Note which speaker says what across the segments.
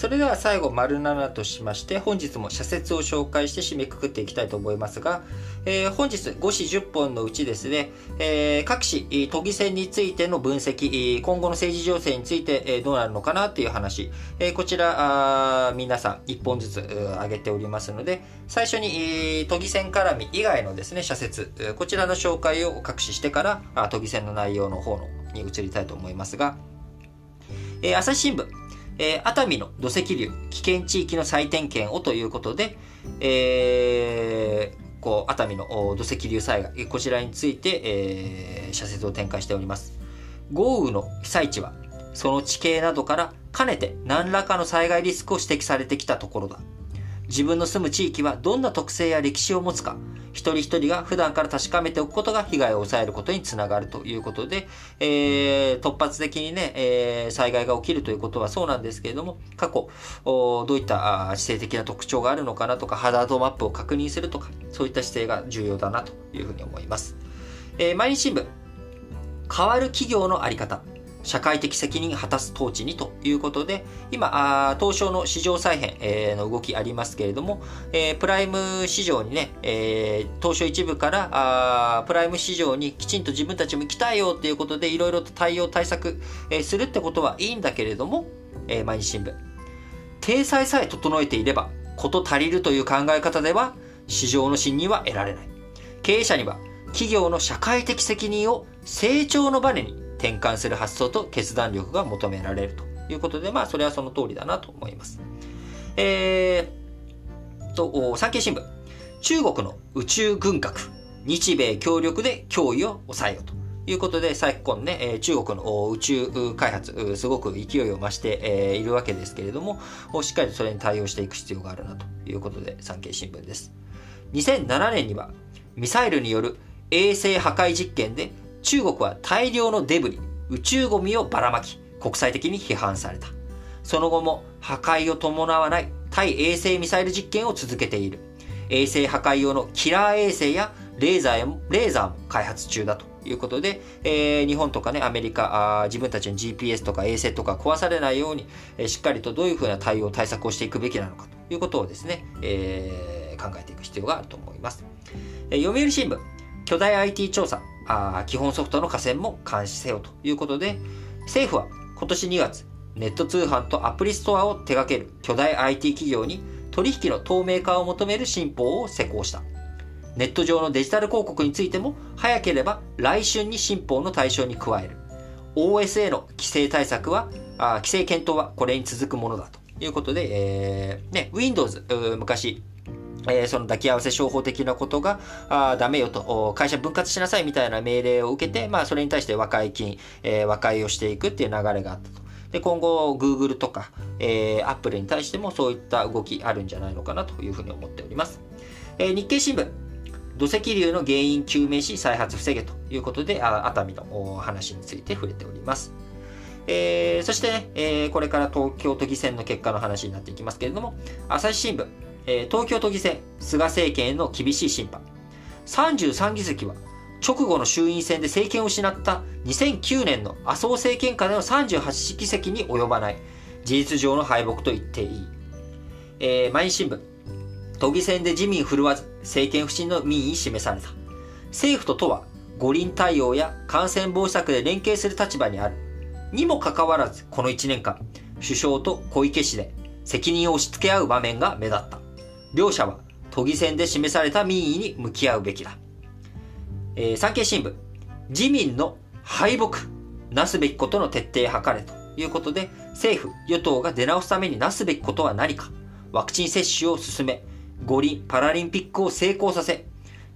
Speaker 1: それでは最後、丸7としまして、本日も社説を紹介して締めくくっていきたいと思いますが、えー、本日5市10本のうちですね、えー、各市都議選についての分析、今後の政治情勢について、えどうなるのかなっていう話、えー、こちらあ、皆さん1本ずつ挙げておりますので、最初に、都議選絡み以外のですね、社説、こちらの紹介を各紙してから、都議選の内容の方のに移りたいと思いますが、えー、朝日新聞、えー、熱海の土石流危険地域の再点検をということで、えー、こう熱海の土石流災害こちらについて、えー、社説を展開しております。豪雨の被災地はその地形などからかねて何らかの災害リスクを指摘されてきたところだ。自分の住む地域はどんな特性や歴史を持つか一人一人が普段から確かめておくことが被害を抑えることにつながるということで、えー、突発的にね、えー、災害が起きるということはそうなんですけれども、過去、どういった地政的な特徴があるのかなとか、ハザードマップを確認するとか、そういった姿勢が重要だなというふうに思います。えー、毎日新聞、変わる企業のあり方。社会的責任果たす統治にということで、今、東証の市場再編、えー、の動きありますけれども、えー、プライム市場にね、えー、東証一部からプライム市場にきちんと自分たちも行きたいよっていうことで、いろいろと対応対策、えー、するってことはいいんだけれども、えー、毎日新聞。体裁さえ整えていれば、こと足りるという考え方では、市場の信任は得られない。経営者には、企業の社会的責任を成長のバネに転換する発想と決断力が求められるということで、まあ、それはその通りだなと思います。えー、と、産経新聞。中国の宇宙軍拡。日米協力で脅威を抑えようと。いうことで、昨今ね、中国の宇宙開発、すごく勢いを増しているわけですけれども、しっかりとそれに対応していく必要があるなということで、産経新聞です。2007年には、ミサイルによる衛星破壊実験で中国は大量のデブリ、宇宙ゴミをばらまき、国際的に批判された。その後も破壊を伴わない対衛星ミサイル実験を続けている。衛星破壊用のキラー衛星やレーザーもレーザーも開発中だということで、えー、日本とかね、アメリカあ、自分たちの GPS とか衛星とか壊されないように、えー、しっかりとどういうふうな対応、対策をしていくべきなのかということをですね、えー、考えていく必要があると思います。えー、読売新聞、巨大 IT 調査、あ基本ソフトの河川も監視せよということで、政府は今年2月、ネット通販とアプリストアを手掛ける巨大 IT 企業に取引の透明化を求める新法を施行した。ネット上のデジタル広告についても早ければ来春に新法の対象に加える。OSA の規制対策は、あ規制検討はこれに続くものだということで、えー、ね、Windows、昔、えー、その抱き合わせ商法的なことがあダメよと、会社分割しなさいみたいな命令を受けて、まあ、それに対して和解金、えー、和解をしていくっていう流れがあったと。で、今後、Google とか、えー、Apple に対してもそういった動きあるんじゃないのかなというふうに思っております。えー、日経新聞、土石流の原因究明し再発防げということで、熱海の話について触れております。えー、そして、えー、これから東京都議選の結果の話になっていきますけれども、朝日新聞、えー、東京都議選、菅政権への厳しい審判。33議席は、直後の衆院選で政権を失った2009年の麻生政権下での38議席に及ばない、事実上の敗北と言っていい。えー、毎日新聞、都議選で自民振るわず、政権不信の民意示された。政府と都は、五輪対応や感染防止策で連携する立場にある。にもかかわらず、この1年間、首相と小池氏で責任を押し付け合う場面が目立った。両者は都議選で示された民意に向き合うべきだ。えー、産経新聞、自民の敗北、なすべきことの徹底図れということで、政府、与党が出直すためになすべきことは何か、ワクチン接種を進め、五輪、パラリンピックを成功させ、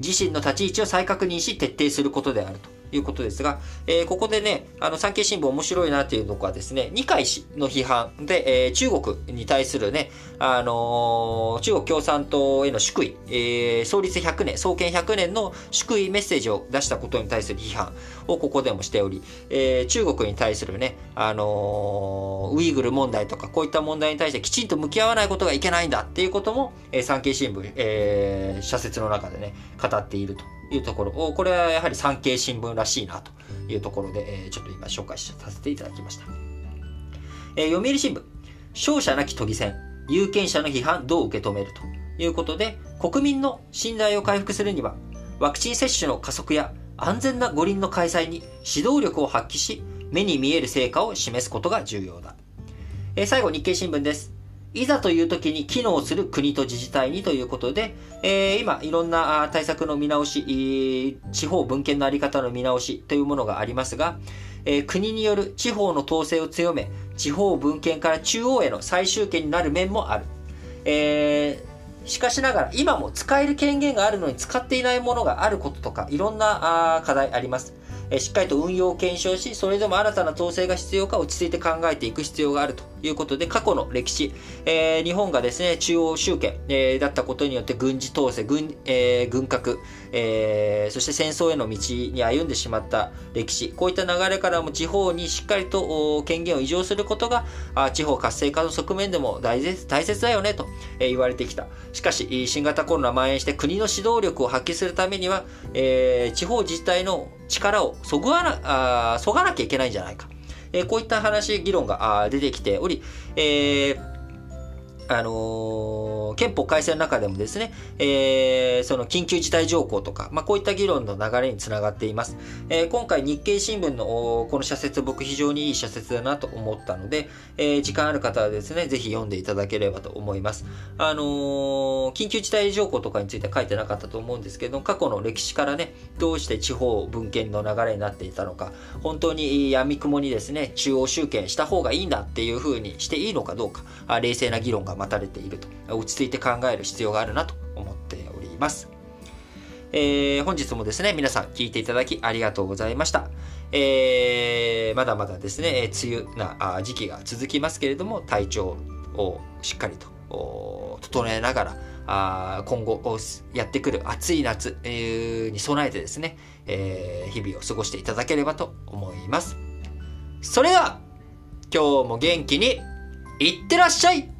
Speaker 1: 自身の立ち位置を再確認し徹底することであると。いうことですが、えー、ここでね、あの、産経新聞面白いなっていうのがですね、二階氏の批判で、えー、中国に対するね、あのー、中国共産党への祝意、えー、創立100年、創建100年の祝意メッセージを出したことに対する批判をここでもしており、えー、中国に対するね、あのー、ウイグル問題とかこういった問題に対してきちんと向き合わないことがいけないんだっていうことも、えー、産経新聞、えー、社説の中でね、語っていると。いうところを、これはやはり産経新聞らしいなというところで、え、ちょっと今紹介させていただきました。えー、読売新聞、勝者なき都議選、有権者の批判どう受け止めるということで、国民の信頼を回復するには、ワクチン接種の加速や安全な五輪の開催に指導力を発揮し、目に見える成果を示すことが重要だ。えー、最後、日経新聞です。いざという時に機能する国と自治体にということで、えー、今、いろんな対策の見直し、地方分権のあり方の見直しというものがありますが、えー、国による地方の統制を強め、地方分権から中央への最終権になる面もある。えー、しかしながら、今も使える権限があるのに使っていないものがあることとか、いろんな課題あります。えしっかりと運用を検証し、それでも新たな統制が必要か落ち着いて考えていく必要があるということで、過去の歴史、えー、日本がですね、中央集権、えー、だったことによって軍事統制、軍、えー、軍拡、え、そして戦争への道に歩んでしまった歴史、こういった流れからも地方にしっかりと権限を移譲することが、あ地方活性化の側面でも大切大切だよねと、え言われてきた。しかし、新型コロナ蔓延して国の指導力を発揮するためには、えー、地方自治体の力をそぐわな、あそがなきゃいけないんじゃないか。えー、こういった話、議論が出てきており、えーあのー、憲法改正の中でもですね、えー、その緊急事態条項とか、まあ、こういった議論の流れにつながっています。えー、今回日経新聞のこの社説、僕非常にいい社説だなと思ったので、え、時間ある方はですね、ぜひ読んでいただければと思います。あの、緊急事態条項とかについては書いてなかったと思うんですけど、過去の歴史からね、どうして地方分権の流れになっていたのか、本当に闇雲にですね、中央集権した方がいいんだっていう風にしていいのかどうか、あ冷静な議論が待たれていると、落ち着いて考える必要があるなと思っております。えー、本日もですね、皆さん聞いていただきありがとうございました。えー、まだまだですね、梅雨な時期が続きますけれども、体調をしっかりと整えながら、あ今後やってくる暑い夏、に備えてですね、え、日々を過ごしていただければと思います。それでは、今日も元気にいってらっしゃい